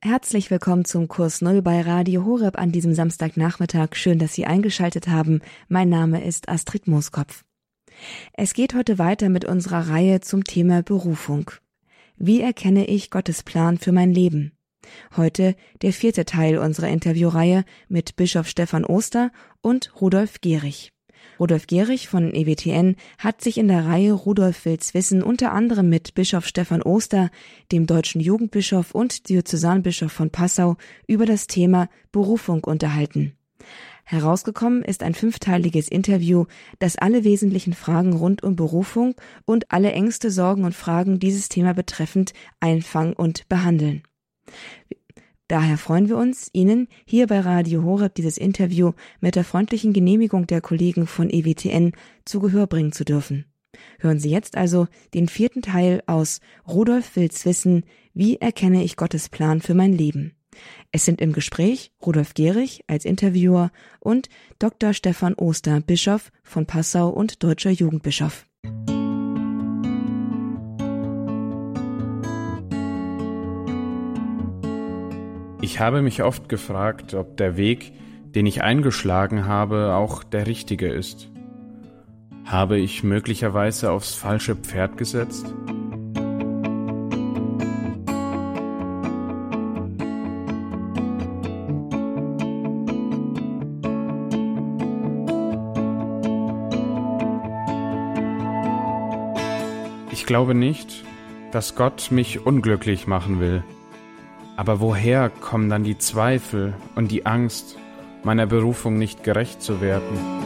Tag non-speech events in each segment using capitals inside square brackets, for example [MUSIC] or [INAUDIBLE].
Herzlich willkommen zum Kurs Null bei Radio Horeb an diesem Samstagnachmittag. Schön, dass Sie eingeschaltet haben. Mein Name ist Astrid Mooskopf. Es geht heute weiter mit unserer Reihe zum Thema Berufung. Wie erkenne ich Gottes Plan für mein Leben? Heute der vierte Teil unserer Interviewreihe mit Bischof Stefan Oster und Rudolf Gehrig. Rudolf Gehrig von EWTN hat sich in der Reihe Rudolf Wills Wissen unter anderem mit Bischof Stefan Oster, dem deutschen Jugendbischof und Diözesanbischof von Passau über das Thema Berufung unterhalten. Herausgekommen ist ein fünfteiliges Interview, das alle wesentlichen Fragen rund um Berufung und alle Ängste, Sorgen und Fragen dieses Thema betreffend einfangen und behandeln. Daher freuen wir uns, Ihnen hier bei Radio Horeb dieses Interview mit der freundlichen Genehmigung der Kollegen von EWTN zu Gehör bringen zu dürfen. Hören Sie jetzt also den vierten Teil aus Rudolf Wills Wissen, wie erkenne ich Gottes Plan für mein Leben? Es sind im Gespräch Rudolf Gehrig als Interviewer und Dr. Stefan Oster, Bischof von Passau und deutscher Jugendbischof. Ich habe mich oft gefragt, ob der Weg, den ich eingeschlagen habe, auch der richtige ist. Habe ich möglicherweise aufs falsche Pferd gesetzt? Ich glaube nicht, dass Gott mich unglücklich machen will. Aber woher kommen dann die Zweifel und die Angst, meiner Berufung nicht gerecht zu werden?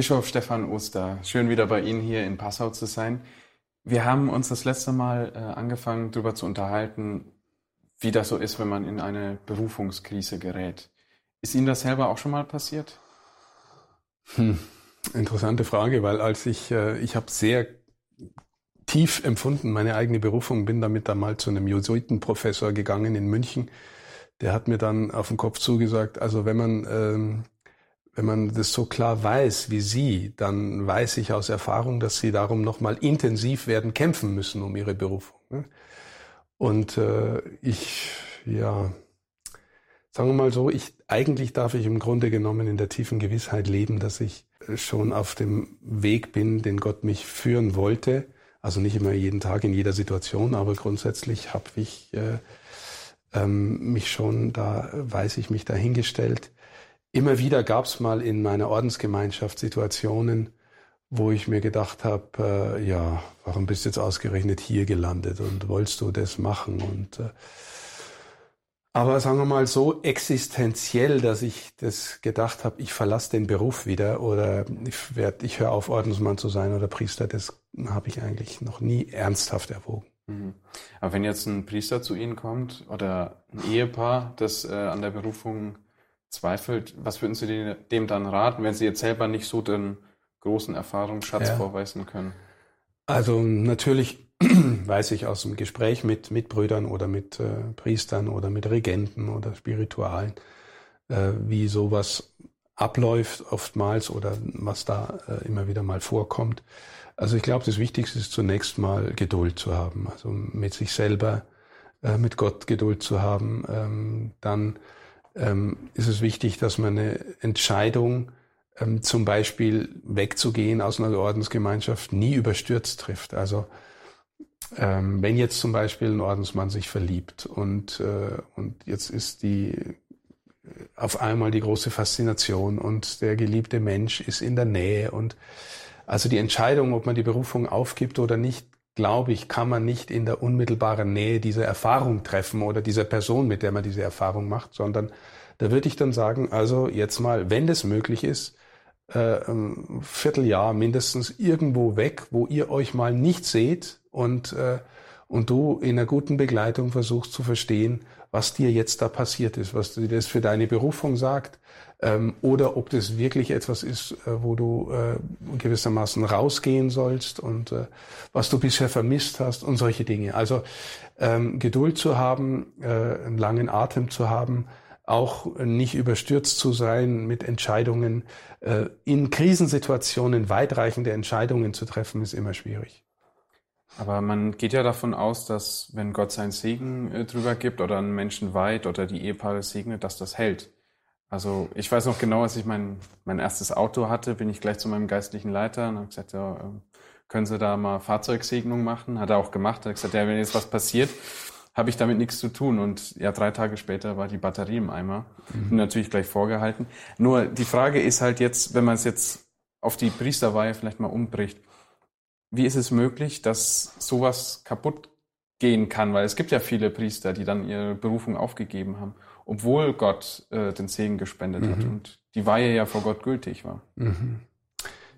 Bischof Stefan Oster, schön wieder bei Ihnen hier in Passau zu sein. Wir haben uns das letzte Mal äh, angefangen, darüber zu unterhalten, wie das so ist, wenn man in eine Berufungskrise gerät. Ist Ihnen das selber auch schon mal passiert? Hm, interessante Frage, weil als ich, äh, ich habe sehr tief empfunden, meine eigene Berufung, bin damit dann mal zu einem Jesuitenprofessor gegangen in München. Der hat mir dann auf den Kopf zugesagt, also wenn man ähm, wenn man das so klar weiß wie Sie, dann weiß ich aus Erfahrung, dass Sie darum nochmal intensiv werden kämpfen müssen um Ihre Berufung. Ne? Und äh, ich, ja, sagen wir mal so, ich eigentlich darf ich im Grunde genommen in der tiefen Gewissheit leben, dass ich schon auf dem Weg bin, den Gott mich führen wollte. Also nicht immer jeden Tag in jeder Situation, aber grundsätzlich habe ich äh, ähm, mich schon da, weiß ich mich dahingestellt Immer wieder gab es mal in meiner Ordensgemeinschaft Situationen, wo ich mir gedacht habe, äh, ja, warum bist du jetzt ausgerechnet hier gelandet und wolltest du das machen? Und äh, aber sagen wir mal so existenziell, dass ich das gedacht habe, ich verlasse den Beruf wieder oder ich werde, ich höre auf, Ordensmann zu sein oder Priester, das habe ich eigentlich noch nie ernsthaft erwogen. Mhm. Aber wenn jetzt ein Priester zu Ihnen kommt oder ein Ehepaar, das äh, an der Berufung zweifelt, was würden Sie dem dann raten, wenn Sie jetzt selber nicht so den großen Erfahrungsschatz ja. vorweisen können? Also natürlich [CLEARS THROAT] weiß ich aus dem Gespräch mit Mitbrüdern oder mit äh, Priestern oder mit Regenten oder Spiritualen, äh, wie sowas abläuft oftmals oder was da äh, immer wieder mal vorkommt. Also ich glaube, das Wichtigste ist zunächst mal Geduld zu haben, also mit sich selber, äh, mit Gott Geduld zu haben, ähm, dann ähm, ist es wichtig, dass man eine Entscheidung, ähm, zum Beispiel wegzugehen aus einer Ordensgemeinschaft, nie überstürzt trifft. Also ähm, wenn jetzt zum Beispiel ein Ordensmann sich verliebt und, äh, und jetzt ist die äh, auf einmal die große Faszination und der geliebte Mensch ist in der Nähe und also die Entscheidung, ob man die Berufung aufgibt oder nicht, glaube ich, kann man nicht in der unmittelbaren Nähe dieser Erfahrung treffen oder dieser Person, mit der man diese Erfahrung macht, sondern da würde ich dann sagen, also jetzt mal, wenn das möglich ist, äh, ein Vierteljahr mindestens irgendwo weg, wo ihr euch mal nicht seht und, äh, und du in einer guten Begleitung versuchst zu verstehen, was dir jetzt da passiert ist, was dir das für deine Berufung sagt, ähm, oder ob das wirklich etwas ist, äh, wo du äh, gewissermaßen rausgehen sollst und äh, was du bisher vermisst hast und solche Dinge. Also ähm, Geduld zu haben, äh, einen langen Atem zu haben, auch nicht überstürzt zu sein mit Entscheidungen. Äh, in Krisensituationen weitreichende Entscheidungen zu treffen, ist immer schwierig. Aber man geht ja davon aus, dass wenn Gott seinen Segen äh, drüber gibt oder einen Menschen weit oder die Ehepaare segnet, dass das hält. Also ich weiß noch genau, als ich mein, mein erstes Auto hatte, bin ich gleich zu meinem geistlichen Leiter und habe gesagt, ja, ähm, können Sie da mal Fahrzeugsegnung machen? Hat er auch gemacht. Er hat gesagt, ja, wenn jetzt was passiert, habe ich damit nichts zu tun. Und ja, drei Tage später war die Batterie im Eimer. Mhm. natürlich gleich vorgehalten. Nur die Frage ist halt jetzt, wenn man es jetzt auf die Priesterweihe vielleicht mal umbricht, wie ist es möglich, dass sowas kaputt gehen kann? Weil es gibt ja viele Priester, die dann ihre Berufung aufgegeben haben obwohl Gott äh, den Segen gespendet mhm. hat und die Weihe ja vor Gott gültig war. Mhm.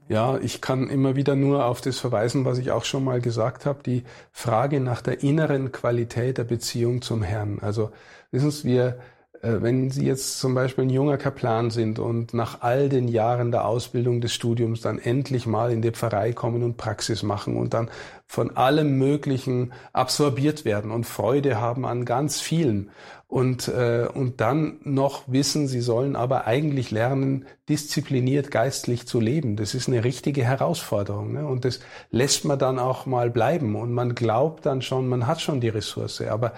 Ja, ich kann immer wieder nur auf das verweisen, was ich auch schon mal gesagt habe, die Frage nach der inneren Qualität der Beziehung zum Herrn. Also wissen Sie, wir wenn Sie jetzt zum Beispiel ein junger Kaplan sind und nach all den Jahren der Ausbildung des Studiums dann endlich mal in die Pfarrei kommen und Praxis machen und dann von allem Möglichen absorbiert werden und Freude haben an ganz vielen und, äh, und dann noch wissen, sie sollen aber eigentlich lernen, diszipliniert geistlich zu leben. Das ist eine richtige Herausforderung. Ne? Und das lässt man dann auch mal bleiben und man glaubt dann schon, man hat schon die Ressource. Aber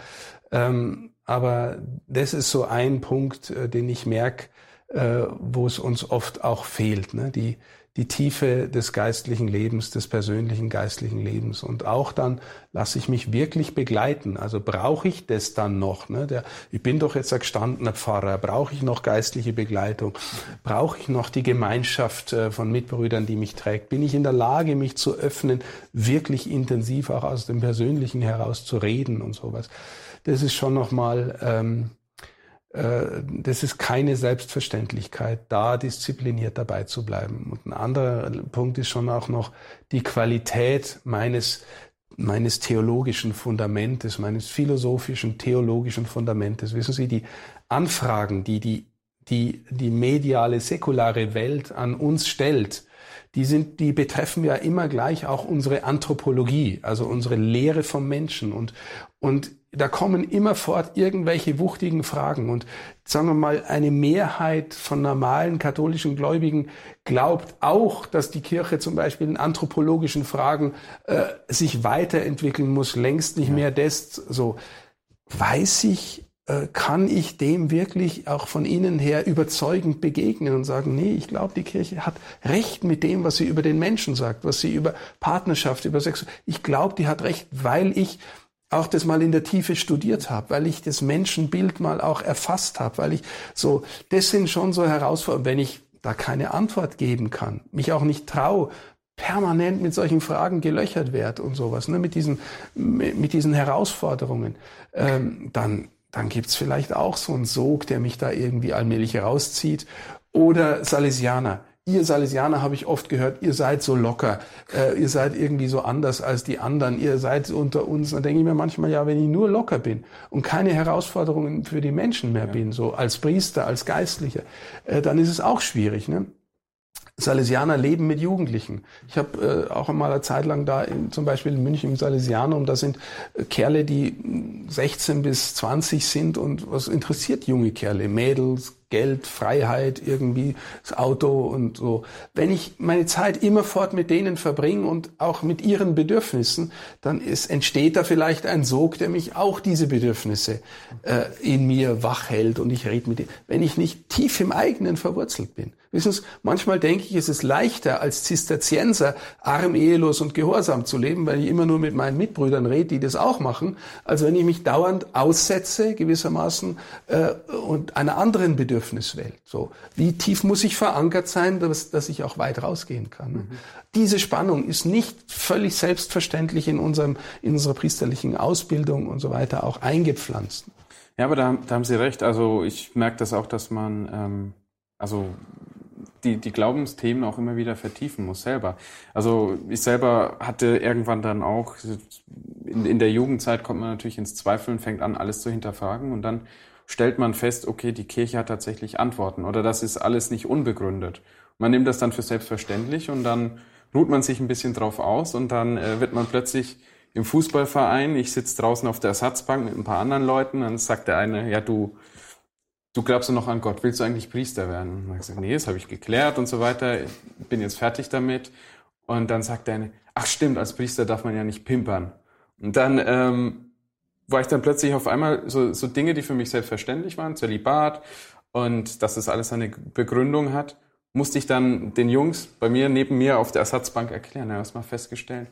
ähm, aber das ist so ein Punkt, äh, den ich merke, äh, wo es uns oft auch fehlt. Ne? Die, die Tiefe des geistlichen Lebens, des persönlichen geistlichen Lebens. Und auch dann lasse ich mich wirklich begleiten. Also brauche ich das dann noch? Ne? Ich bin doch jetzt ein gestandener Pfarrer. Brauche ich noch geistliche Begleitung? Brauche ich noch die Gemeinschaft äh, von Mitbrüdern, die mich trägt? Bin ich in der Lage, mich zu öffnen, wirklich intensiv auch aus dem Persönlichen heraus zu reden und sowas? Das ist schon nochmal, ähm, äh, das ist keine Selbstverständlichkeit, da diszipliniert dabei zu bleiben. Und ein anderer Punkt ist schon auch noch die Qualität meines meines theologischen Fundamentes, meines philosophischen, theologischen Fundamentes. Wissen Sie, die Anfragen, die die, die, die mediale, säkulare Welt an uns stellt, die sind, die betreffen ja immer gleich auch unsere Anthropologie, also unsere Lehre vom Menschen und, und da kommen immerfort irgendwelche wuchtigen Fragen. Und sagen wir mal, eine Mehrheit von normalen katholischen Gläubigen glaubt auch, dass die Kirche zum Beispiel in anthropologischen Fragen äh, sich weiterentwickeln muss, längst nicht ja. mehr das so. Weiß ich, kann ich dem wirklich auch von innen her überzeugend begegnen und sagen, nee, ich glaube, die Kirche hat recht mit dem, was sie über den Menschen sagt, was sie über Partnerschaft, über Sex. Ich glaube, die hat recht, weil ich auch das mal in der Tiefe studiert habe, weil ich das Menschenbild mal auch erfasst habe, weil ich so, das sind schon so Herausforderungen, wenn ich da keine Antwort geben kann, mich auch nicht traue, permanent mit solchen Fragen gelöchert werde und sowas, ne, mit diesen, mit diesen Herausforderungen, ähm, dann, dann gibt's vielleicht auch so einen Sog, der mich da irgendwie allmählich rauszieht. Oder Salesianer ihr Salesianer habe ich oft gehört, ihr seid so locker, äh, ihr seid irgendwie so anders als die anderen, ihr seid unter uns. Da denke ich mir manchmal, ja, wenn ich nur locker bin und keine Herausforderungen für die Menschen mehr ja. bin, so als Priester, als Geistlicher, äh, dann ist es auch schwierig. Ne? Salesianer leben mit Jugendlichen. Ich habe äh, auch einmal eine Zeit lang da in, zum Beispiel in München im Salesianum, da sind äh, Kerle, die 16 bis 20 sind und was interessiert junge Kerle? Mädels, Geld, Freiheit, irgendwie das Auto und so. Wenn ich meine Zeit immerfort mit denen verbringe und auch mit ihren Bedürfnissen, dann ist, entsteht da vielleicht ein Sog, der mich auch diese Bedürfnisse äh, in mir wach hält und ich rede mit denen. Wenn ich nicht tief im eigenen verwurzelt bin. Wissen Sie, manchmal denke ich, es ist leichter als Zisterzienser arm, ehelos und gehorsam zu leben, weil ich immer nur mit meinen Mitbrüdern rede, die das auch machen, als wenn ich mich dauernd aussetze gewissermaßen äh, und einer anderen Bedürfniswelt. So, wie tief muss ich verankert sein, dass, dass ich auch weit rausgehen kann? Mhm. Diese Spannung ist nicht völlig selbstverständlich in unserem, in unserer priesterlichen Ausbildung und so weiter auch eingepflanzt. Ja, aber da, da haben Sie recht. Also ich merke das auch, dass man, ähm, also die, die Glaubensthemen auch immer wieder vertiefen muss selber. Also ich selber hatte irgendwann dann auch, in, in der Jugendzeit kommt man natürlich ins Zweifeln, fängt an, alles zu hinterfragen und dann stellt man fest, okay, die Kirche hat tatsächlich Antworten oder das ist alles nicht unbegründet. Man nimmt das dann für selbstverständlich und dann ruht man sich ein bisschen drauf aus und dann äh, wird man plötzlich im Fußballverein, ich sitze draußen auf der Ersatzbank mit ein paar anderen Leuten, dann sagt der eine, ja du, du glaubst du noch an Gott, willst du eigentlich Priester werden? Und ich gesagt, nee, das habe ich geklärt und so weiter, bin jetzt fertig damit. Und dann sagt eine, ach stimmt, als Priester darf man ja nicht pimpern. Und dann ähm, war ich dann plötzlich auf einmal so, so Dinge, die für mich selbstverständlich waren, Zölibat und dass das alles eine Begründung hat, musste ich dann den Jungs bei mir neben mir auf der Ersatzbank erklären. Da hast mal festgestellt,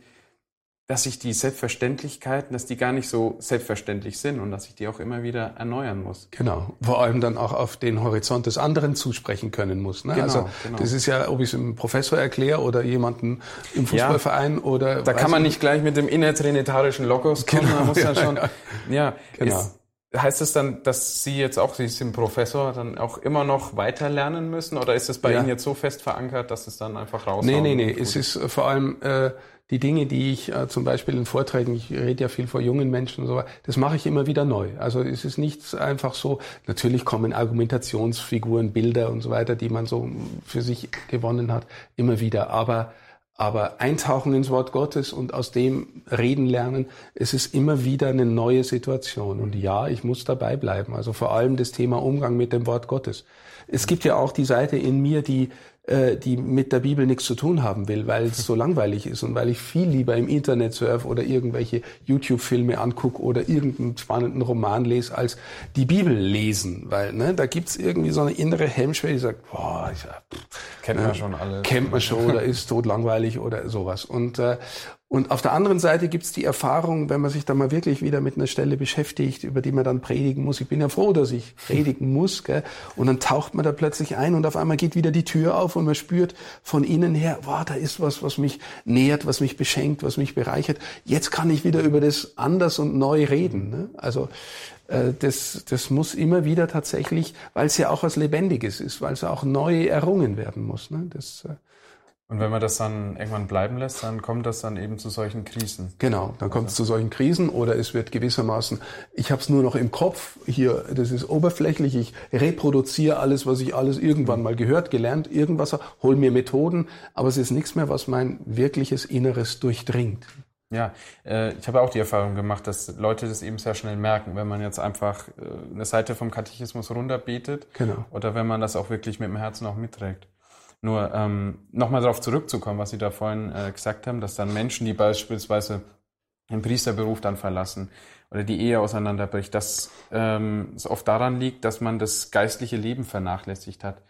dass sich die Selbstverständlichkeiten, dass die gar nicht so selbstverständlich sind und dass ich die auch immer wieder erneuern muss. Genau, vor allem dann auch auf den Horizont des anderen zusprechen können muss. Ne? Genau, also genau. das ist ja, ob ich es einem Professor erkläre oder jemanden im Fußballverein ja, oder. Da kann man nicht gleich mit dem innertrinitarischen Logos kommen, genau, man muss ja, dann schon. Ja, ja genau. Ist, Heißt es dann, dass Sie jetzt auch, Sie sind Professor, dann auch immer noch weiter lernen müssen? Oder ist es bei ja. Ihnen jetzt so fest verankert, dass es dann einfach raus Nee, nee, nee. Es ist vor allem äh, die Dinge, die ich äh, zum Beispiel in Vorträgen, ich rede ja viel vor jungen Menschen und so weiter, das mache ich immer wieder neu. Also es ist nicht einfach so, natürlich kommen Argumentationsfiguren, Bilder und so weiter, die man so für sich gewonnen hat, immer wieder. Aber aber eintauchen ins Wort Gottes und aus dem reden lernen, es ist immer wieder eine neue Situation. Und ja, ich muss dabei bleiben. Also vor allem das Thema Umgang mit dem Wort Gottes. Es gibt ja auch die Seite in mir, die die mit der Bibel nichts zu tun haben will, weil es so langweilig ist und weil ich viel lieber im Internet surfe oder irgendwelche YouTube-Filme angucke oder irgendeinen spannenden Roman lese, als die Bibel lesen. Weil ne, da gibt's irgendwie so eine innere Hemmschwelle, die sagt, boah, ich, pff, kennt man schon alle. Kennt man schon oder ist tot langweilig oder sowas. Und äh, und auf der anderen Seite gibt's die Erfahrung, wenn man sich da mal wirklich wieder mit einer Stelle beschäftigt, über die man dann predigen muss. Ich bin ja froh, dass ich [LAUGHS] predigen muss. Gell? Und dann taucht man da plötzlich ein und auf einmal geht wieder die Tür auf und man spürt von innen her, wow, da ist was, was mich nährt, was mich beschenkt, was mich bereichert. Jetzt kann ich wieder über das anders und neu reden. Ne? Also äh, das, das muss immer wieder tatsächlich, weil es ja auch was Lebendiges ist, weil es auch neu errungen werden muss. Ne? Das, äh, und wenn man das dann irgendwann bleiben lässt, dann kommt das dann eben zu solchen Krisen. Genau, dann kommt es zu solchen Krisen oder es wird gewissermaßen, ich habe es nur noch im Kopf, hier, das ist oberflächlich, ich reproduziere alles, was ich alles irgendwann mal gehört, gelernt, irgendwas, hol mir Methoden, aber es ist nichts mehr, was mein wirkliches Inneres durchdringt. Ja, äh, ich habe auch die Erfahrung gemacht, dass Leute das eben sehr schnell merken, wenn man jetzt einfach äh, eine Seite vom Katechismus runterbetet genau. oder wenn man das auch wirklich mit dem Herzen auch mitträgt. Nur ähm, nochmal darauf zurückzukommen, was Sie da vorhin äh, gesagt haben, dass dann Menschen, die beispielsweise den Priesterberuf dann verlassen oder die Ehe auseinanderbricht, dass ähm, es oft daran liegt, dass man das geistliche Leben vernachlässigt hat.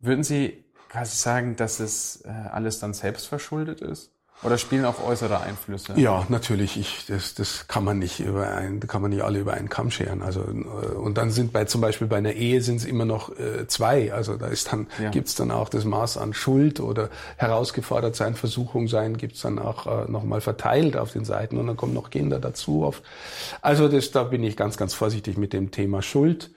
Würden Sie quasi sagen, dass es äh, alles dann selbst verschuldet ist? Oder spielen auch äußere Einflüsse? Ja, natürlich. Ich, das, das kann man nicht über ein, kann man nicht alle über einen Kamm scheren. Also äh, und dann sind bei zum Beispiel bei einer Ehe sind es immer noch äh, zwei. Also da ist dann ja. gibt's dann auch das Maß an Schuld oder herausgefordert sein, Versuchung sein, gibt's dann auch äh, noch mal verteilt auf den Seiten und dann kommen noch Kinder dazu. Oft. Also das, da bin ich ganz, ganz vorsichtig mit dem Thema Schuld.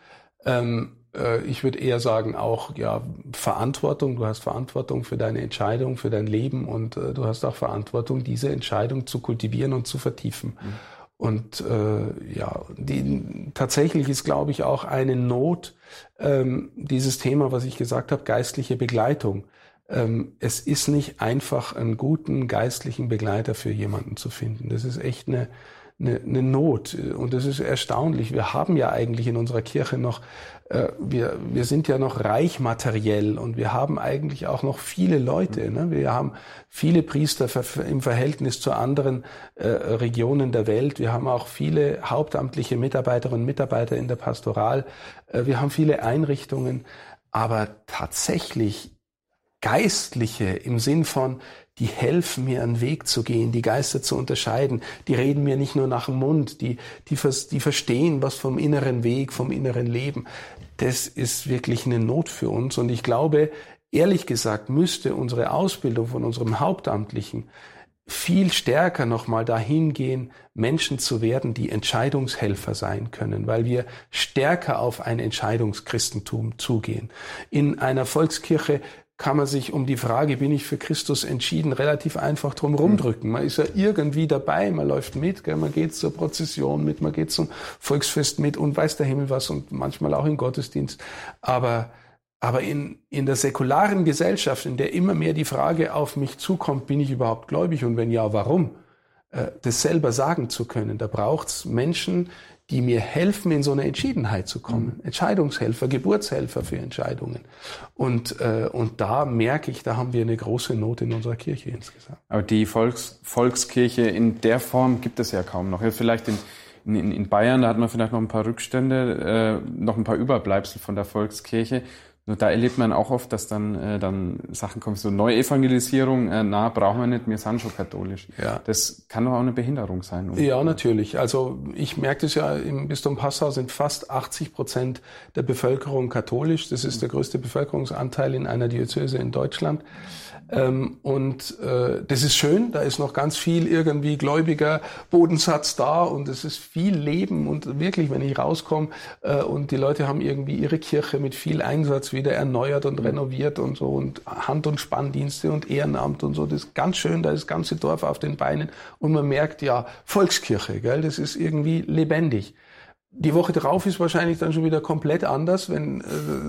Ähm, äh, ich würde eher sagen, auch ja Verantwortung. Du hast Verantwortung für deine Entscheidung, für dein Leben und äh, du hast auch Verantwortung, diese Entscheidung zu kultivieren und zu vertiefen. Mhm. Und äh, ja, die, tatsächlich ist, glaube ich, auch eine Not ähm, dieses Thema, was ich gesagt habe, geistliche Begleitung. Ähm, es ist nicht einfach, einen guten geistlichen Begleiter für jemanden zu finden. Das ist echt eine, eine, eine Not. Und das ist erstaunlich. Wir haben ja eigentlich in unserer Kirche noch äh, wir, wir sind ja noch reich materiell und wir haben eigentlich auch noch viele Leute. Ne? Wir haben viele Priester im Verhältnis zu anderen äh, Regionen der Welt. Wir haben auch viele hauptamtliche Mitarbeiterinnen und Mitarbeiter in der Pastoral. Äh, wir haben viele Einrichtungen. Aber tatsächlich Geistliche im Sinn von, die helfen mir, einen Weg zu gehen, die Geister zu unterscheiden. Die reden mir nicht nur nach dem Mund, die, die, die verstehen was vom inneren Weg, vom inneren Leben das ist wirklich eine Not für uns. Und ich glaube, ehrlich gesagt, müsste unsere Ausbildung von unserem Hauptamtlichen viel stärker nochmal dahin gehen, Menschen zu werden, die Entscheidungshelfer sein können, weil wir stärker auf ein Entscheidungschristentum zugehen. In einer Volkskirche kann man sich um die Frage, bin ich für Christus entschieden, relativ einfach drum rumdrücken. Man ist ja irgendwie dabei, man läuft mit, gell, man geht zur Prozession mit, man geht zum Volksfest mit und weiß der Himmel was und manchmal auch im Gottesdienst. Aber, aber in, in der säkularen Gesellschaft, in der immer mehr die Frage auf mich zukommt, bin ich überhaupt gläubig und wenn ja, warum? Äh, das selber sagen zu können. Da braucht's Menschen, die mir helfen, in so eine Entschiedenheit zu kommen. Mhm. Entscheidungshelfer, Geburtshelfer für Entscheidungen. Und, äh, und da merke ich, da haben wir eine große Not in unserer Kirche insgesamt. Aber die Volks, Volkskirche in der Form gibt es ja kaum noch. Vielleicht in, in, in Bayern, da hat man vielleicht noch ein paar Rückstände, äh, noch ein paar Überbleibsel von der Volkskirche. Nur da erlebt man auch oft, dass dann, äh, dann Sachen kommen, so Neuevangelisierung, äh, na, brauchen wir nicht, wir sind schon katholisch. Ja. Das kann doch auch eine Behinderung sein. Oder? Ja, natürlich. Also ich merke das ja, im Bistum Passau sind fast 80 Prozent der Bevölkerung katholisch. Das ist der größte Bevölkerungsanteil in einer Diözese in Deutschland. Ähm, und äh, das ist schön, da ist noch ganz viel irgendwie gläubiger Bodensatz da und es ist viel Leben und wirklich, wenn ich rauskomme äh, und die Leute haben irgendwie ihre Kirche mit viel Einsatz wieder erneuert und renoviert und so und Hand- und Spanndienste und Ehrenamt und so, das ist ganz schön, da ist das ganze Dorf auf den Beinen und man merkt ja, Volkskirche, gell, das ist irgendwie lebendig. Die Woche drauf ist wahrscheinlich dann schon wieder komplett anders, wenn äh,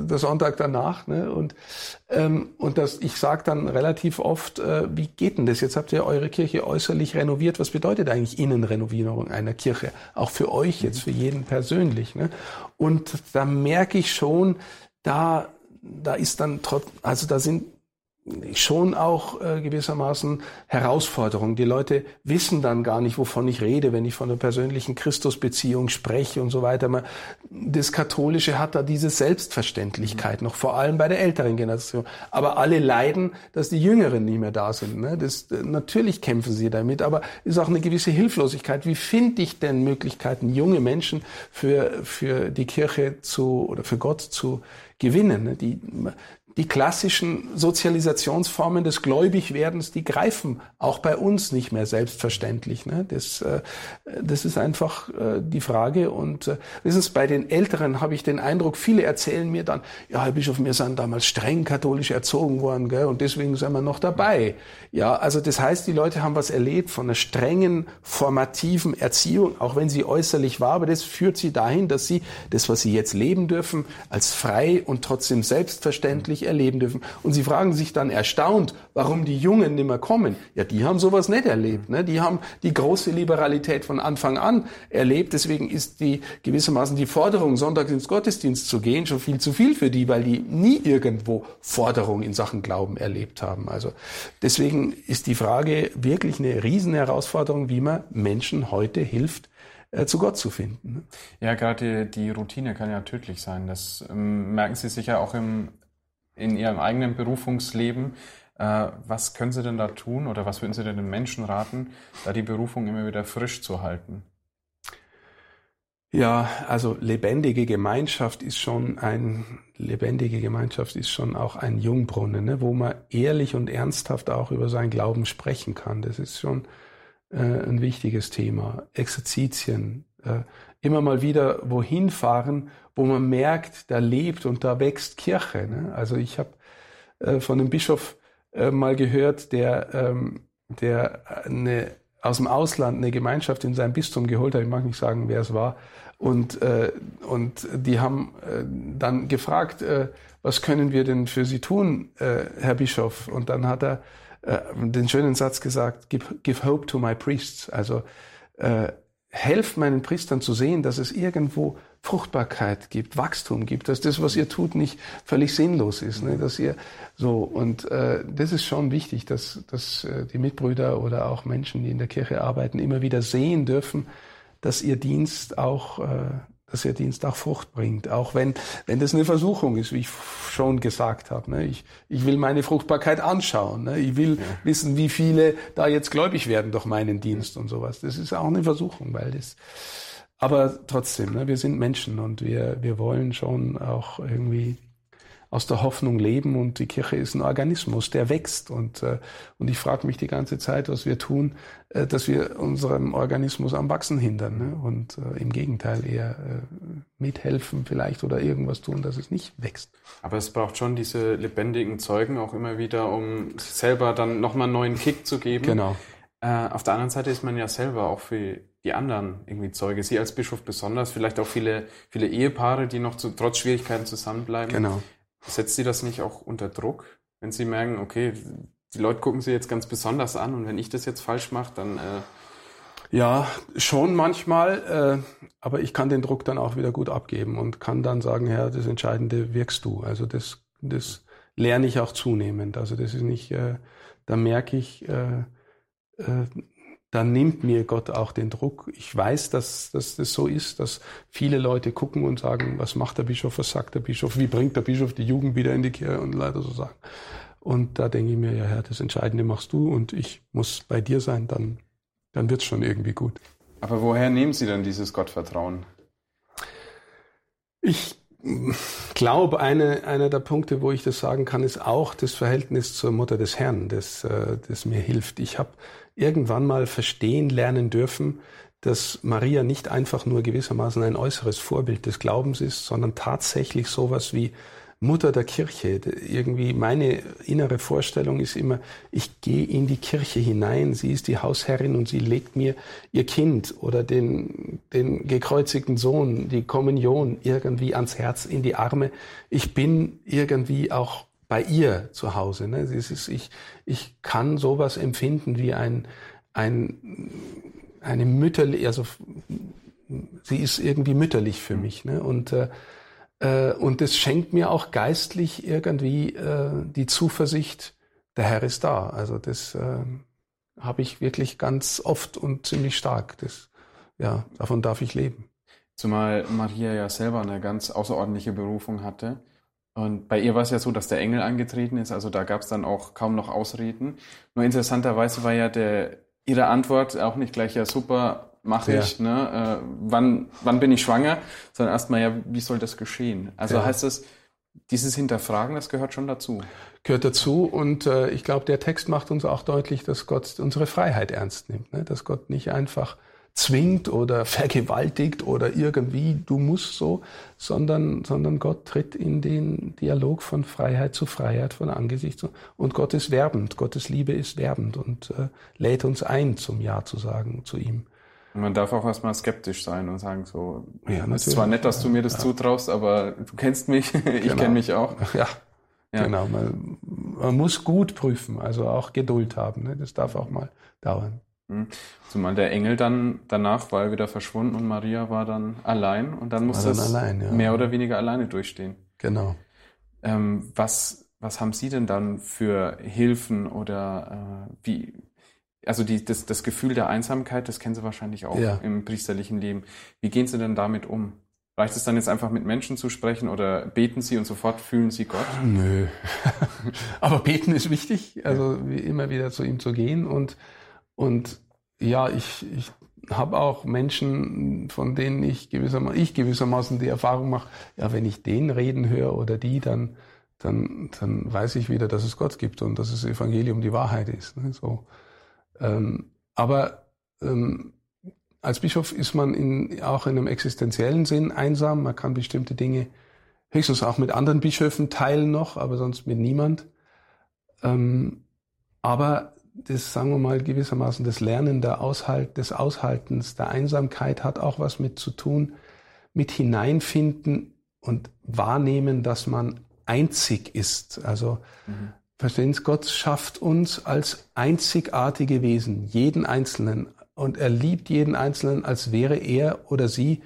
der Sonntag danach. Ne? Und ähm, und das, ich sage dann relativ oft, äh, wie geht denn das? Jetzt habt ihr eure Kirche äußerlich renoviert. Was bedeutet eigentlich Innenrenovierung einer Kirche? Auch für euch jetzt, für jeden persönlich. Ne? Und da merke ich schon, da da ist dann trotz, also da sind schon auch äh, gewissermaßen Herausforderung. Die Leute wissen dann gar nicht, wovon ich rede, wenn ich von der persönlichen Christusbeziehung spreche und so weiter. Man, das Katholische hat da diese Selbstverständlichkeit noch, vor allem bei der älteren Generation. Aber alle leiden, dass die Jüngeren nicht mehr da sind. Ne? Das, natürlich kämpfen sie damit, aber ist auch eine gewisse Hilflosigkeit. Wie finde ich denn Möglichkeiten, junge Menschen für, für die Kirche zu oder für Gott zu gewinnen? Ne? Die, die klassischen Sozialisationsformen des Gläubigwerdens, die greifen auch bei uns nicht mehr selbstverständlich. Ne? Das, äh, das ist einfach äh, die Frage. Und äh, wissen Sie, bei den Älteren habe ich den Eindruck, viele erzählen mir dann, ja, Herr Bischof, wir sind damals streng katholisch erzogen worden, gell, und deswegen sind wir noch dabei. Ja, also das heißt, die Leute haben was erlebt von einer strengen, formativen Erziehung, auch wenn sie äußerlich war, aber das führt sie dahin, dass sie das, was sie jetzt leben dürfen, als frei und trotzdem selbstverständlich erleben dürfen. Und sie fragen sich dann erstaunt, warum die Jungen nicht mehr kommen. Ja, die haben sowas nicht erlebt. Ne? Die haben die große Liberalität von Anfang an erlebt. Deswegen ist die gewissermaßen die Forderung, sonntags ins Gottesdienst zu gehen, schon viel zu viel für die, weil die nie irgendwo Forderung in Sachen Glauben erlebt haben. Also deswegen ist die Frage wirklich eine Riesenherausforderung, wie man Menschen heute hilft, äh, zu Gott zu finden. Ne? Ja, gerade die, Routine kann ja tödlich sein. Das ähm, merken Sie sicher auch im in Ihrem eigenen Berufungsleben. Äh, was können Sie denn da tun oder was würden Sie denn den Menschen raten, da die Berufung immer wieder frisch zu halten? Ja, also lebendige Gemeinschaft ist schon ein lebendige Gemeinschaft ist schon auch ein Jungbrunnen, ne, wo man ehrlich und ernsthaft auch über seinen Glauben sprechen kann. Das ist schon äh, ein wichtiges Thema. Exerzitien, äh, immer mal wieder wohin fahren, wo man merkt, da lebt und da wächst Kirche. Ne? Also ich habe äh, von einem Bischof äh, mal gehört, der, ähm, der eine, aus dem Ausland eine Gemeinschaft in sein Bistum geholt hat. Ich mag nicht sagen, wer es war. Und, äh, und die haben äh, dann gefragt, äh, was können wir denn für Sie tun, äh, Herr Bischof? Und dann hat er äh, den schönen Satz gesagt, give, give hope to my priests. Also äh, helft meinen Priestern zu sehen, dass es irgendwo Fruchtbarkeit gibt, Wachstum gibt, dass das, was ihr tut, nicht völlig sinnlos ist, ne? dass ihr so und äh, das ist schon wichtig, dass, dass äh, die Mitbrüder oder auch Menschen, die in der Kirche arbeiten, immer wieder sehen dürfen, dass ihr Dienst auch äh, dass ihr Dienst auch Frucht bringt, auch wenn, wenn das eine Versuchung ist, wie ich schon gesagt habe. Ne? Ich, ich will meine Fruchtbarkeit anschauen. Ne? Ich will ja. wissen, wie viele da jetzt gläubig werden durch meinen Dienst und sowas. Das ist auch eine Versuchung, weil das, aber trotzdem, ne? wir sind Menschen und wir, wir wollen schon auch irgendwie aus der Hoffnung leben und die Kirche ist ein Organismus, der wächst und äh, und ich frage mich die ganze Zeit, was wir tun, äh, dass wir unserem Organismus am Wachsen hindern ne? und äh, im Gegenteil eher äh, mithelfen vielleicht oder irgendwas tun, dass es nicht wächst. Aber es braucht schon diese lebendigen Zeugen auch immer wieder, um selber dann nochmal einen neuen Kick zu geben. Genau. Äh, auf der anderen Seite ist man ja selber auch für die anderen irgendwie Zeuge. Sie als Bischof besonders, vielleicht auch viele, viele Ehepaare, die noch zu, trotz Schwierigkeiten zusammenbleiben. Genau. Setzt Sie das nicht auch unter Druck, wenn Sie merken, okay, die Leute gucken Sie jetzt ganz besonders an und wenn ich das jetzt falsch mache, dann... Äh ja, schon manchmal, äh, aber ich kann den Druck dann auch wieder gut abgeben und kann dann sagen, Herr, das Entscheidende wirkst du. Also das, das lerne ich auch zunehmend. Also das ist nicht, äh, da merke ich, äh, äh, dann nimmt mir Gott auch den Druck. Ich weiß, dass, dass das so ist, dass viele Leute gucken und sagen, was macht der Bischof, was sagt der Bischof, wie bringt der Bischof die Jugend wieder in die Kirche und leider so sagen. Und da denke ich mir, ja Herr, das Entscheidende machst du und ich muss bei dir sein, dann, dann wird's schon irgendwie gut. Aber woher nehmen Sie denn dieses Gottvertrauen? Ich glaube, eine, einer der Punkte, wo ich das sagen kann, ist auch das Verhältnis zur Mutter des Herrn, das, äh, das mir hilft. Ich habe irgendwann mal verstehen lernen dürfen, dass Maria nicht einfach nur gewissermaßen ein äußeres Vorbild des Glaubens ist, sondern tatsächlich sowas wie Mutter der Kirche. Irgendwie meine innere Vorstellung ist immer, ich gehe in die Kirche hinein, sie ist die Hausherrin und sie legt mir ihr Kind oder den, den gekreuzigten Sohn, die Kommunion irgendwie ans Herz, in die Arme. Ich bin irgendwie auch bei ihr zu Hause. Ne? Ist, ich, ich kann sowas empfinden wie ein, ein, eine mütterliche, also sie ist irgendwie mütterlich für mich. Ne? Und, äh, äh, und es schenkt mir auch geistlich irgendwie äh, die Zuversicht, der Herr ist da. Also das äh, habe ich wirklich ganz oft und ziemlich stark. Das, ja, davon darf ich leben. Zumal Maria ja selber eine ganz außerordentliche Berufung hatte. Und bei ihr war es ja so, dass der Engel angetreten ist, also da gab es dann auch kaum noch Ausreden. Nur interessanterweise war ja der, ihre Antwort auch nicht gleich, ja super, mache ja. ich, ne? Äh, wann, wann bin ich schwanger? Sondern erstmal, ja, wie soll das geschehen? Also ja. heißt das, dieses Hinterfragen, das gehört schon dazu. Gehört dazu und äh, ich glaube, der Text macht uns auch deutlich, dass Gott unsere Freiheit ernst nimmt, ne? dass Gott nicht einfach zwingt oder vergewaltigt oder irgendwie du musst so, sondern, sondern Gott tritt in den Dialog von Freiheit zu Freiheit, von Angesicht zu, und Gott ist werbend, Gottes Liebe ist werbend und äh, lädt uns ein, zum Ja zu sagen zu ihm. Man darf auch erstmal skeptisch sein und sagen so, ja, es ist zwar nett, dass du mir das ja. zutraust, aber du kennst mich, [LAUGHS] ich genau. kenne mich auch. Ja, ja. genau. Man, man, muss gut prüfen, also auch Geduld haben. Ne? Das darf auch mal dauern. Hm. Zumal der Engel dann danach war er wieder verschwunden und Maria war dann allein und dann musste es allein, ja. mehr oder weniger alleine durchstehen. Genau. Ähm, was, was haben Sie denn dann für Hilfen oder äh, wie, also die, das, das Gefühl der Einsamkeit, das kennen Sie wahrscheinlich auch ja. im priesterlichen Leben. Wie gehen Sie denn damit um? Reicht es dann jetzt einfach mit Menschen zu sprechen oder beten Sie und sofort fühlen Sie Gott? Nö. [LAUGHS] Aber beten ist wichtig, also ja. immer wieder zu ihm zu gehen und und ja, ich, ich habe auch Menschen, von denen ich gewissermaßen, ich gewissermaßen die Erfahrung mache, ja, wenn ich den reden höre oder die, dann, dann, dann weiß ich wieder, dass es Gott gibt und dass das Evangelium die Wahrheit ist. Ne? So. Ähm, aber ähm, als Bischof ist man in, auch in einem existenziellen Sinn einsam. Man kann bestimmte Dinge höchstens auch mit anderen Bischöfen teilen noch, aber sonst mit niemand. Ähm, aber das, sagen wir mal, gewissermaßen das Lernen der Aushalt, des Aushaltens, der Einsamkeit hat auch was mit zu tun, mit hineinfinden und wahrnehmen, dass man einzig ist. Also, mhm. verstehen Sie, Gott schafft uns als einzigartige Wesen, jeden Einzelnen. Und er liebt jeden Einzelnen, als wäre er oder sie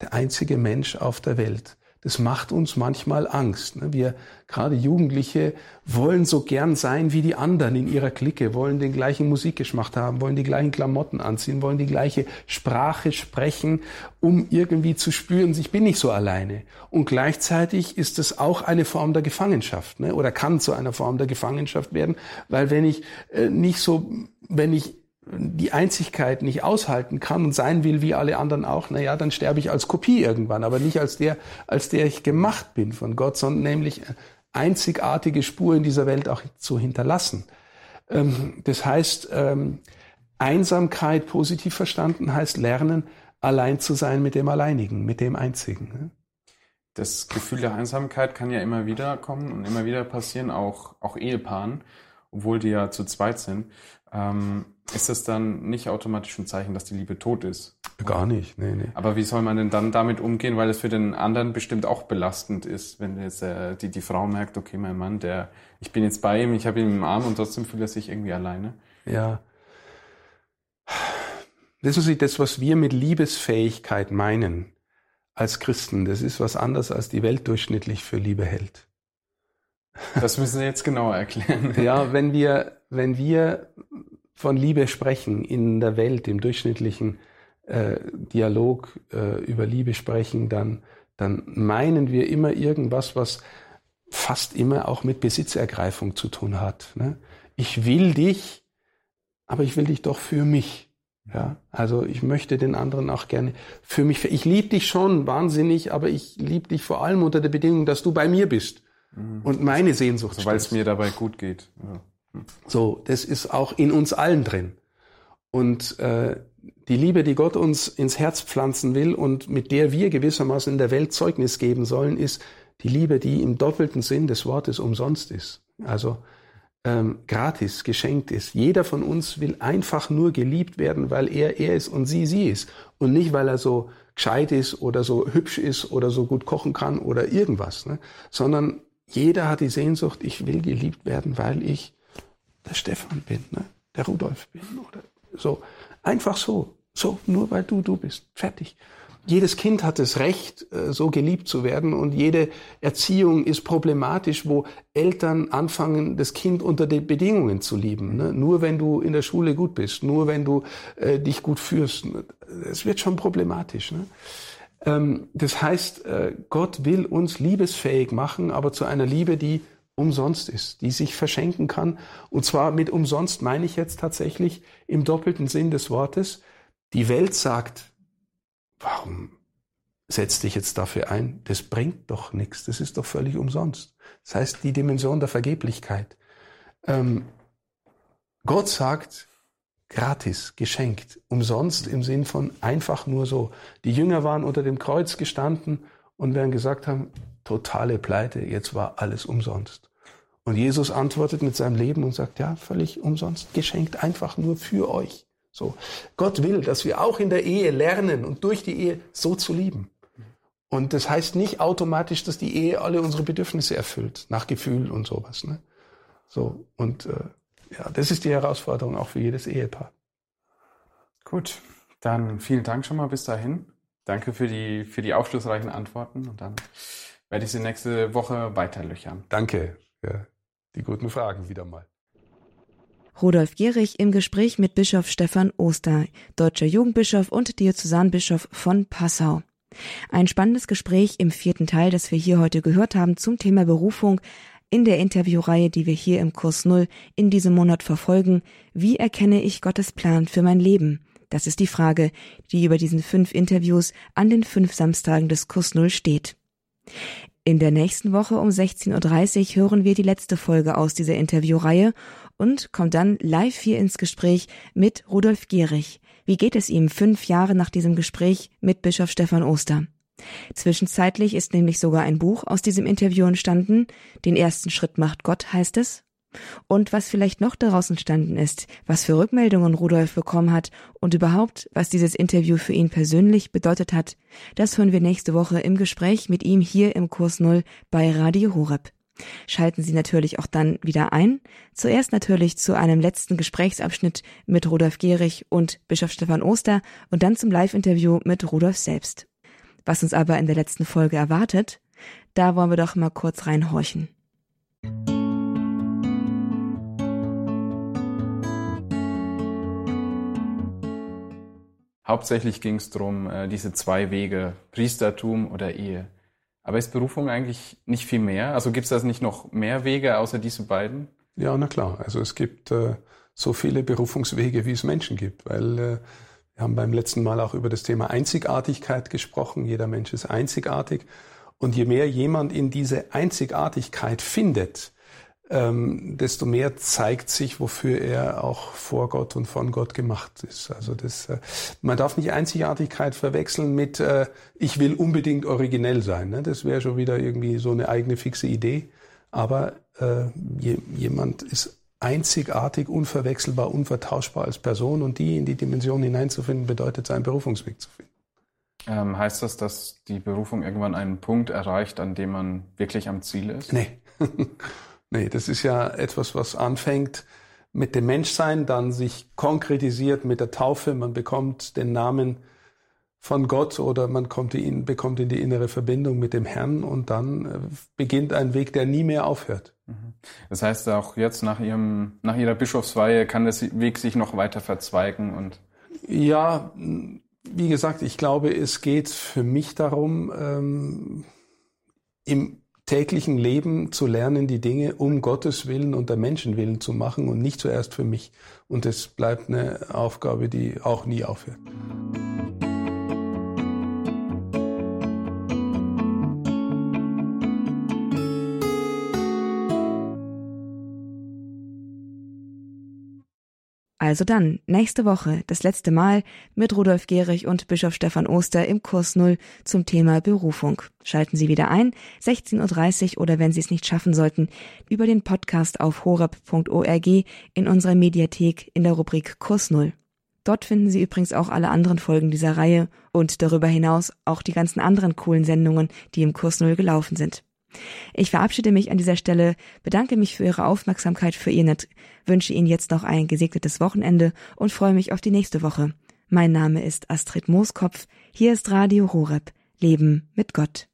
der einzige Mensch auf der Welt das macht uns manchmal Angst. Ne? Wir, gerade Jugendliche, wollen so gern sein wie die anderen in ihrer Clique, wollen den gleichen Musikgeschmack haben, wollen die gleichen Klamotten anziehen, wollen die gleiche Sprache sprechen, um irgendwie zu spüren, ich bin nicht so alleine. Und gleichzeitig ist es auch eine Form der Gefangenschaft, ne? oder kann zu einer Form der Gefangenschaft werden, weil wenn ich äh, nicht so, wenn ich die Einzigkeit nicht aushalten kann und sein will wie alle anderen auch, na ja, dann sterbe ich als Kopie irgendwann, aber nicht als der, als der ich gemacht bin von Gott, sondern nämlich einzigartige Spur in dieser Welt auch zu hinterlassen. Ähm, das heißt, ähm, Einsamkeit positiv verstanden heißt lernen, allein zu sein mit dem Alleinigen, mit dem Einzigen. Ne? Das Gefühl der Einsamkeit kann ja immer wieder kommen und immer wieder passieren, auch, auch Ehepaaren, obwohl die ja zu zweit sind. Ähm, ist das dann nicht automatisch ein Zeichen, dass die Liebe tot ist? Gar nicht, nee, nee. Aber wie soll man denn dann damit umgehen, weil es für den anderen bestimmt auch belastend ist, wenn jetzt äh, die, die Frau merkt, okay, mein Mann, der, ich bin jetzt bei ihm, ich habe ihn im Arm und trotzdem fühlt er sich irgendwie alleine. Ja. Wissen Sie, das, was wir mit Liebesfähigkeit meinen als Christen, das ist was anderes, als die Welt durchschnittlich für Liebe hält. Das müssen Sie jetzt genauer erklären. ja, wenn wir, wenn wir von Liebe sprechen in der Welt, im durchschnittlichen äh, Dialog äh, über Liebe sprechen, dann, dann meinen wir immer irgendwas, was fast immer auch mit Besitzergreifung zu tun hat. Ne? Ich will dich, aber ich will dich doch für mich. Ja, also ich möchte den anderen auch gerne für mich. Ich liebe dich schon wahnsinnig, aber ich liebe dich vor allem unter der Bedingung, dass du bei mir bist mhm. und meine Sehnsucht. Also, weil es mir dabei gut geht. Ja. So, das ist auch in uns allen drin. Und äh, die Liebe, die Gott uns ins Herz pflanzen will und mit der wir gewissermaßen in der Welt Zeugnis geben sollen, ist die Liebe, die im doppelten Sinn des Wortes umsonst ist. Also ähm, gratis, geschenkt ist. Jeder von uns will einfach nur geliebt werden, weil er er ist und sie sie ist. Und nicht, weil er so gescheit ist oder so hübsch ist oder so gut kochen kann oder irgendwas. Ne? Sondern jeder hat die Sehnsucht, ich will geliebt werden, weil ich der Stefan bin, ne? der Rudolf bin oder so. Einfach so. So, nur weil du du bist. Fertig. Jedes Kind hat das Recht, äh, so geliebt zu werden und jede Erziehung ist problematisch, wo Eltern anfangen, das Kind unter den Bedingungen zu lieben. Ne? Nur wenn du in der Schule gut bist, nur wenn du äh, dich gut führst. Es wird schon problematisch. Ne? Ähm, das heißt, äh, Gott will uns liebesfähig machen, aber zu einer Liebe, die umsonst ist, die sich verschenken kann. Und zwar mit umsonst meine ich jetzt tatsächlich im doppelten Sinn des Wortes. Die Welt sagt, warum setzt dich jetzt dafür ein? Das bringt doch nichts, das ist doch völlig umsonst. Das heißt, die Dimension der Vergeblichkeit. Ähm, Gott sagt, gratis, geschenkt, umsonst im Sinn von einfach nur so. Die Jünger waren unter dem Kreuz gestanden und werden gesagt haben, totale Pleite, jetzt war alles umsonst. Und Jesus antwortet mit seinem Leben und sagt, ja, völlig umsonst, geschenkt, einfach nur für euch. So. Gott will, dass wir auch in der Ehe lernen und durch die Ehe so zu lieben. Und das heißt nicht automatisch, dass die Ehe alle unsere Bedürfnisse erfüllt, nach Gefühl und sowas. Ne? So. Und äh, ja, das ist die Herausforderung auch für jedes Ehepaar. Gut, dann vielen Dank schon mal bis dahin. Danke für die, für die aufschlussreichen Antworten und dann werde ich Sie nächste Woche weiterlöchern. Danke für die guten Fragen wieder mal. Rudolf Gehrig im Gespräch mit Bischof Stefan Oster, deutscher Jugendbischof und Diözesanbischof von Passau. Ein spannendes Gespräch im vierten Teil, das wir hier heute gehört haben zum Thema Berufung in der Interviewreihe, die wir hier im Kurs Null in diesem Monat verfolgen. Wie erkenne ich Gottes Plan für mein Leben? Das ist die Frage, die über diesen fünf Interviews an den fünf Samstagen des Kurs Null steht. In der nächsten Woche um 16.30 Uhr hören wir die letzte Folge aus dieser Interviewreihe und kommt dann live hier ins Gespräch mit Rudolf Gehrig. Wie geht es ihm fünf Jahre nach diesem Gespräch mit Bischof Stefan Oster? Zwischenzeitlich ist nämlich sogar ein Buch aus diesem Interview entstanden. Den ersten Schritt macht Gott, heißt es. Und was vielleicht noch daraus entstanden ist, was für Rückmeldungen Rudolf bekommen hat und überhaupt, was dieses Interview für ihn persönlich bedeutet hat, das hören wir nächste Woche im Gespräch mit ihm hier im Kurs Null bei Radio Horeb. Schalten Sie natürlich auch dann wieder ein. Zuerst natürlich zu einem letzten Gesprächsabschnitt mit Rudolf Gehrig und Bischof Stefan Oster und dann zum Live-Interview mit Rudolf selbst. Was uns aber in der letzten Folge erwartet, da wollen wir doch mal kurz reinhorchen. Hauptsächlich ging es darum, äh, diese zwei Wege, Priestertum oder Ehe. Aber ist Berufung eigentlich nicht viel mehr? Also gibt es das nicht noch mehr Wege außer diese beiden? Ja, na klar. Also es gibt äh, so viele Berufungswege, wie es Menschen gibt, weil äh, wir haben beim letzten Mal auch über das Thema Einzigartigkeit gesprochen. Jeder Mensch ist einzigartig. Und je mehr jemand in diese Einzigartigkeit findet, ähm, desto mehr zeigt sich, wofür er auch vor Gott und von Gott gemacht ist. Also das, äh, man darf nicht Einzigartigkeit verwechseln mit äh, ich will unbedingt originell sein. Ne? Das wäre schon wieder irgendwie so eine eigene fixe Idee. Aber äh, je, jemand ist einzigartig, unverwechselbar, unvertauschbar als Person und die in die Dimension hineinzufinden, bedeutet seinen Berufungsweg zu finden. Ähm, heißt das, dass die Berufung irgendwann einen Punkt erreicht, an dem man wirklich am Ziel ist? Nee. [LAUGHS] nee, das ist ja etwas, was anfängt mit dem Menschsein, dann sich konkretisiert mit der Taufe. Man bekommt den Namen von Gott oder man kommt in, bekommt in die innere Verbindung mit dem Herrn und dann äh, beginnt ein Weg, der nie mehr aufhört. Mhm. Das heißt, auch jetzt nach ihrem, nach ihrer Bischofsweihe kann der Weg sich noch weiter verzweigen und ja, wie gesagt, ich glaube, es geht für mich darum, ähm, im täglichen Leben zu lernen, die Dinge um Gottes Willen und der Menschen willen zu machen und nicht zuerst für mich. Und es bleibt eine Aufgabe, die auch nie aufhört. Also dann, nächste Woche, das letzte Mal mit Rudolf Gehrig und Bischof Stefan Oster im Kurs Null zum Thema Berufung. Schalten Sie wieder ein, 16.30 Uhr oder wenn Sie es nicht schaffen sollten, über den Podcast auf horab.org in unserer Mediathek in der Rubrik Kurs Null. Dort finden Sie übrigens auch alle anderen Folgen dieser Reihe und darüber hinaus auch die ganzen anderen coolen Sendungen, die im Kurs Null gelaufen sind. Ich verabschiede mich an dieser Stelle, bedanke mich für Ihre Aufmerksamkeit, für Ihr Net, wünsche Ihnen jetzt noch ein gesegnetes Wochenende und freue mich auf die nächste Woche. Mein Name ist Astrid Mooskopf. Hier ist Radio Horeb. Leben mit Gott.